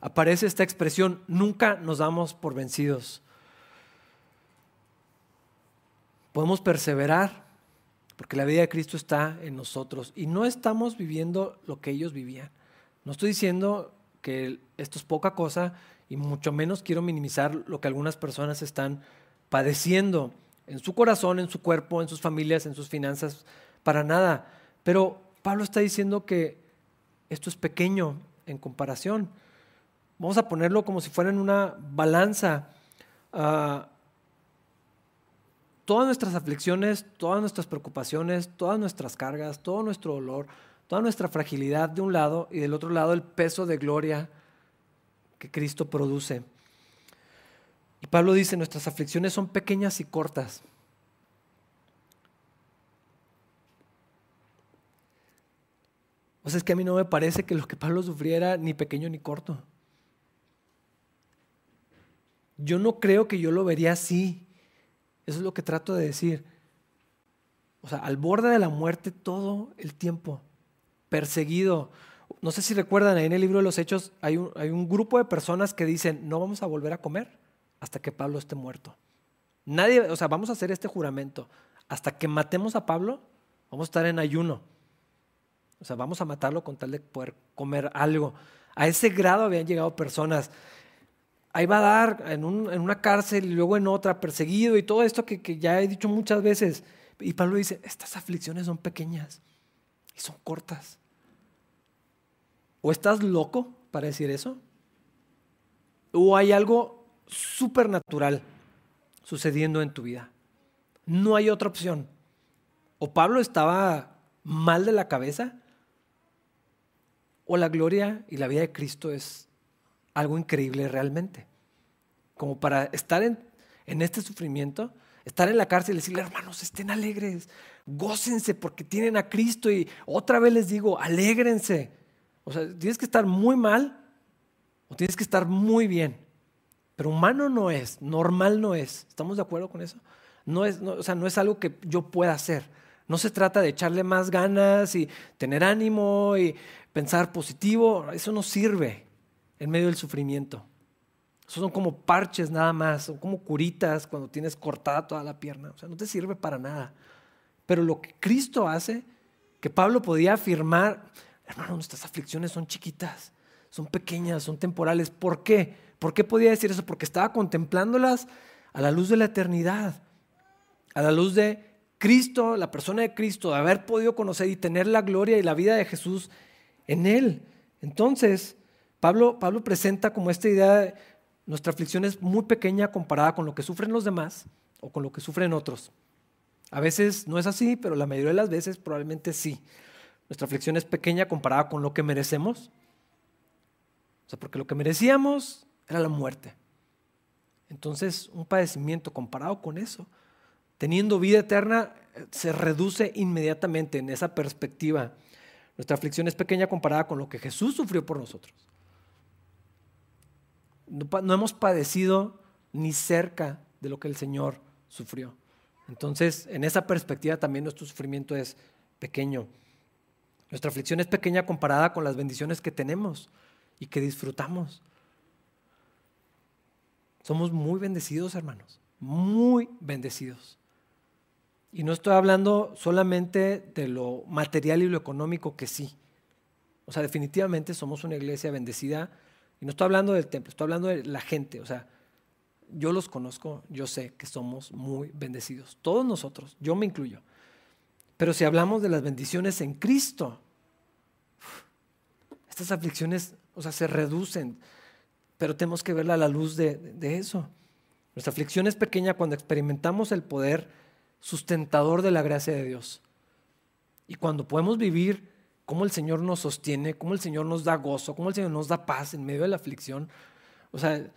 aparece esta expresión, nunca nos damos por vencidos. Podemos perseverar porque la vida de Cristo está en nosotros y no estamos viviendo lo que ellos vivían. No estoy diciendo que esto es poca cosa y mucho menos quiero minimizar lo que algunas personas están padeciendo en su corazón, en su cuerpo, en sus familias, en sus finanzas, para nada. Pero Pablo está diciendo que esto es pequeño en comparación. Vamos a ponerlo como si fuera en una balanza. Ah, todas nuestras aflicciones, todas nuestras preocupaciones, todas nuestras cargas, todo nuestro dolor, toda nuestra fragilidad de un lado y del otro lado el peso de gloria que Cristo produce. Y Pablo dice, nuestras aflicciones son pequeñas y cortas. O sea, es que a mí no me parece que lo que Pablo sufriera ni pequeño ni corto. Yo no creo que yo lo vería así. Eso es lo que trato de decir. O sea, al borde de la muerte todo el tiempo, perseguido. No sé si recuerdan, ahí en el libro de los Hechos hay un, hay un grupo de personas que dicen, no vamos a volver a comer hasta que Pablo esté muerto. Nadie, o sea, vamos a hacer este juramento. Hasta que matemos a Pablo, vamos a estar en ayuno. O sea, vamos a matarlo con tal de poder comer algo. A ese grado habían llegado personas. Ahí va a dar en, una cárcel y luego en otra, perseguido y todo esto que, que ya he dicho muchas veces. Y Pablo dice, estas aflicciones son pequeñas y son cortas. ¿O estás loco para decir eso? ¿O hay algo supernatural sucediendo en tu vida? No hay otra opción. O Pablo estaba mal de la cabeza o la gloria y la vida de Cristo es algo increíble realmente. Como para estar en, este sufrimiento, estar en la cárcel y decirle, hermanos, estén alegres, gócense porque tienen a Cristo y otra vez les digo, alégrense. O sea, tienes que estar muy mal o tienes que estar muy bien. Pero humano no es, normal no es. ¿Estamos de acuerdo con eso? No es, o sea, no es algo que yo pueda hacer. No se trata de echarle más ganas y tener ánimo y pensar positivo. Eso no sirve en medio del sufrimiento. Eso son como parches nada más, son como curitas cuando tienes cortada toda la pierna. O sea, no te sirve para nada. Pero lo que Cristo hace, que Pablo podía afirmar, hermano, nuestras aflicciones son chiquitas, son pequeñas, son temporales. ¿Por qué? ¿Por qué podía decir eso? Porque estaba contemplándolas a la luz de la eternidad, a la luz de Cristo, la persona de Cristo, de haber podido conocer y tener la gloria y la vida de Jesús en Él. Entonces, Pablo, Pablo presenta como esta idea, de, nuestra aflicción es muy pequeña comparada con lo que sufren los demás o con lo que sufren otros. A veces no es así, pero la mayoría de las veces probablemente sí. Nuestra aflicción es pequeña comparada con lo que merecemos. O sea, porque lo que merecíamos era la muerte. Entonces, un padecimiento comparado con eso teniendo vida eterna, se reduce inmediatamente en esa perspectiva. Nuestra aflicción es pequeña comparada con lo que Jesús sufrió por nosotros. No, hemos padecido ni cerca de lo que el Señor sufrió. Entonces, en esa perspectiva también nuestro sufrimiento es pequeño. Nuestra aflicción es pequeña comparada con las bendiciones que tenemos y que disfrutamos. Somos muy bendecidos, hermanos, muy bendecidos. Y no estoy hablando solamente de lo material y lo económico, que sí. O sea, definitivamente somos una iglesia bendecida. Y no estoy hablando del templo, estoy hablando de la gente. O sea, yo los conozco, yo sé que somos muy bendecidos. Todos nosotros, yo me incluyo. Pero si hablamos de las bendiciones en Cristo, estas aflicciones, o sea, se reducen, pero tenemos que verla a la luz de, de eso. Nuestra aflicción es pequeña cuando experimentamos el poder sustentador de la gracia de Dios. Y cuando podemos vivir cómo el Señor nos sostiene, cómo el Señor nos da gozo, cómo el Señor nos da paz en medio de la aflicción, o sea,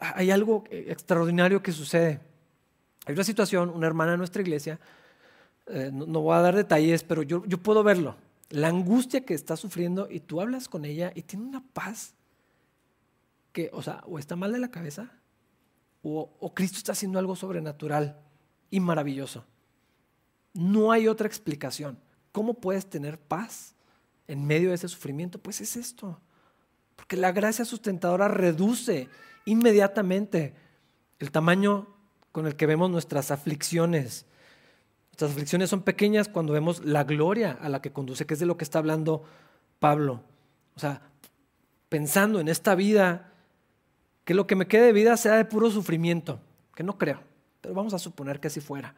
hay algo extraordinario que sucede. Hay una situación, una hermana de nuestra iglesia, eh, no, voy a dar detalles, pero yo, yo puedo verlo. La angustia que está sufriendo y tú hablas con ella y tiene una paz que, o sea, o está mal de la cabeza o, o Cristo está haciendo algo sobrenatural y maravilloso. No hay otra explicación. ¿Cómo puedes tener paz en medio de ese sufrimiento? Pues es esto. Porque la gracia sustentadora reduce inmediatamente el tamaño con el que vemos nuestras aflicciones. Nuestras aflicciones son pequeñas cuando vemos la gloria a la que conduce, que es de lo que está hablando Pablo. O sea, pensando en esta vida, que lo que me quede de vida sea de puro sufrimiento, que no creo pero vamos a suponer que así fuera.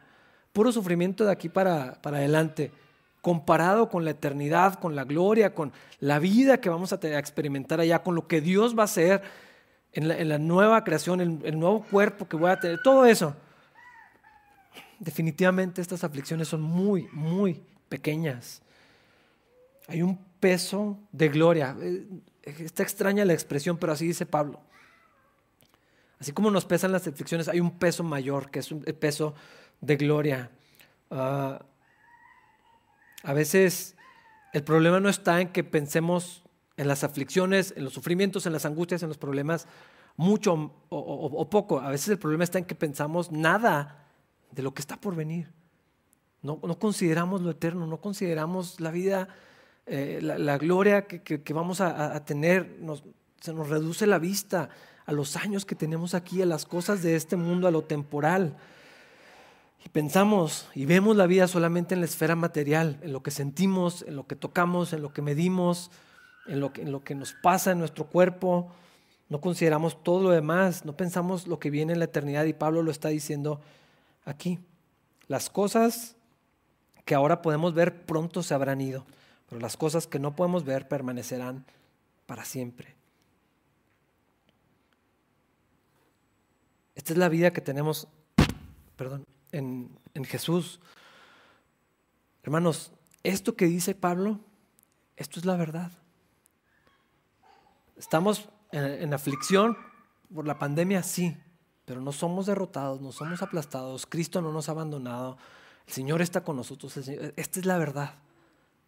Puro sufrimiento de aquí para, para adelante, comparado con la eternidad, con la gloria, con la vida que vamos a, experimentar allá, con lo que Dios va a hacer en la, nueva creación, el, el nuevo cuerpo que voy a tener, todo eso. Definitivamente estas aflicciones son muy, muy pequeñas. Hay un peso de gloria. Eh, está extraña la expresión, pero así dice Pablo. Así como nos pesan las aflicciones, hay un peso mayor, que es un peso de gloria. Ah, a veces el problema no está en que pensemos en las aflicciones, en los sufrimientos, en las angustias, en los problemas, mucho o, poco. A veces el problema está en que pensamos nada de lo que está por venir. No, consideramos lo eterno, no consideramos la vida, eh, la, gloria que, vamos a, tener. se nos reduce la vista a los años que tenemos aquí, a las cosas de este mundo, a lo temporal. Y pensamos y vemos la vida solamente en la esfera material, en lo que sentimos, en lo que tocamos, en lo que medimos, en lo que, en lo que nos pasa en nuestro cuerpo. No consideramos todo lo demás, no pensamos lo que viene en la eternidad y Pablo lo está diciendo aquí. Las cosas que ahora podemos ver pronto se habrán ido, pero las cosas que no podemos ver permanecerán para siempre. Esta es la vida que tenemos, perdón, en, Jesús. Hermanos, esto que dice Pablo, esto es la verdad. Estamos en, aflicción por la pandemia, sí, pero no somos derrotados, no somos aplastados, Cristo no nos ha abandonado, el Señor está con nosotros, esta es la verdad.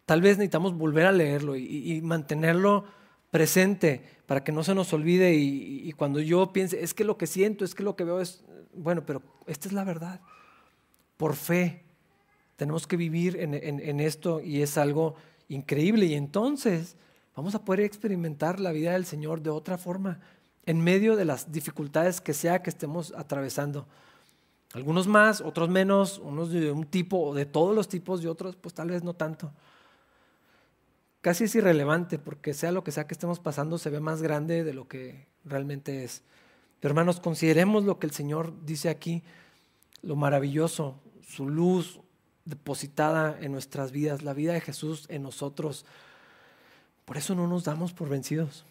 Tal vez necesitamos volver a leerlo y mantenerlo presente para que no se nos olvide y, cuando yo piense, es que lo que siento, es que lo que veo es, bueno, pero esta es la verdad. Por fe tenemos que vivir en, esto y es algo increíble y entonces vamos a poder experimentar la vida del Señor de otra forma en medio de las dificultades que sea que estemos atravesando. Algunos más, otros menos, unos de un tipo o de todos los tipos y otros pues tal vez no tanto casi es irrelevante porque sea lo que sea que estemos pasando, se ve más grande de lo que realmente es. Pero hermanos, consideremos lo que el Señor dice aquí, lo maravilloso, su luz depositada en nuestras vidas, la vida de Jesús en nosotros. Por eso no nos damos por vencidos.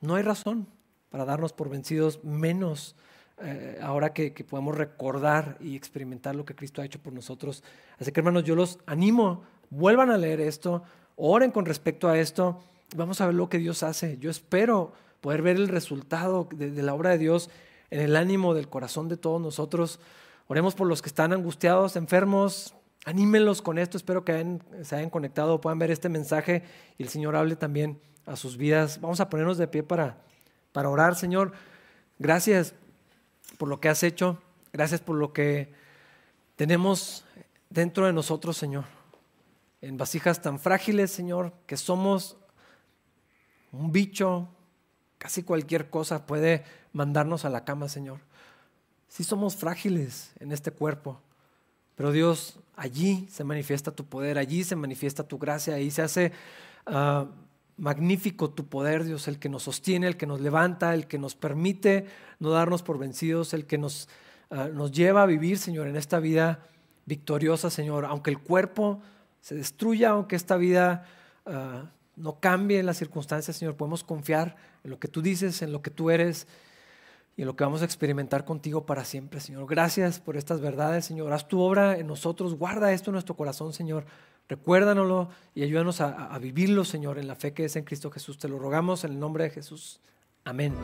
No hay razón para darnos por vencidos, menos eh, ahora que, que podemos recordar y experimentar lo que Cristo ha hecho por nosotros. Así que hermanos, yo los animo, vuelvan a leer esto, Oren con respecto a esto. Vamos a ver lo que Dios hace. Yo espero poder ver el resultado de, la obra de Dios en el ánimo del corazón de todos nosotros. Oremos por los que están angustiados, enfermos, Anímenlos con esto, espero que se hayan conectado, puedan ver este mensaje y el Señor hable también a sus vidas. Vamos a ponernos de pie para, para orar, Señor. Gracias por lo que has hecho, gracias por lo que tenemos dentro de nosotros, Señor. En vasijas tan frágiles, Señor, que somos un bicho, casi cualquier cosa puede mandarnos a la cama, Señor. Sí somos frágiles en este cuerpo, pero Dios, allí se manifiesta tu poder, allí se manifiesta tu gracia, ahí se hace ah, magnífico tu poder, Dios, el que nos sostiene, el que nos levanta, el que nos permite no darnos por vencidos, el que nos, ah, nos lleva a vivir, Señor, en esta vida victoriosa, Señor, aunque el cuerpo se destruya, aunque esta vida uh, no cambie las circunstancias, Señor, podemos confiar en lo que tú dices, en lo que tú eres y en lo que vamos a experimentar contigo para siempre, Señor. Gracias por estas verdades, Señor. Haz tu obra en nosotros, guarda esto en nuestro corazón, Señor. Recuérdanoslo y ayúdanos a, a vivirlo, Señor, en la fe que es en Cristo Jesús. Te lo rogamos en el nombre de Jesús. Amén.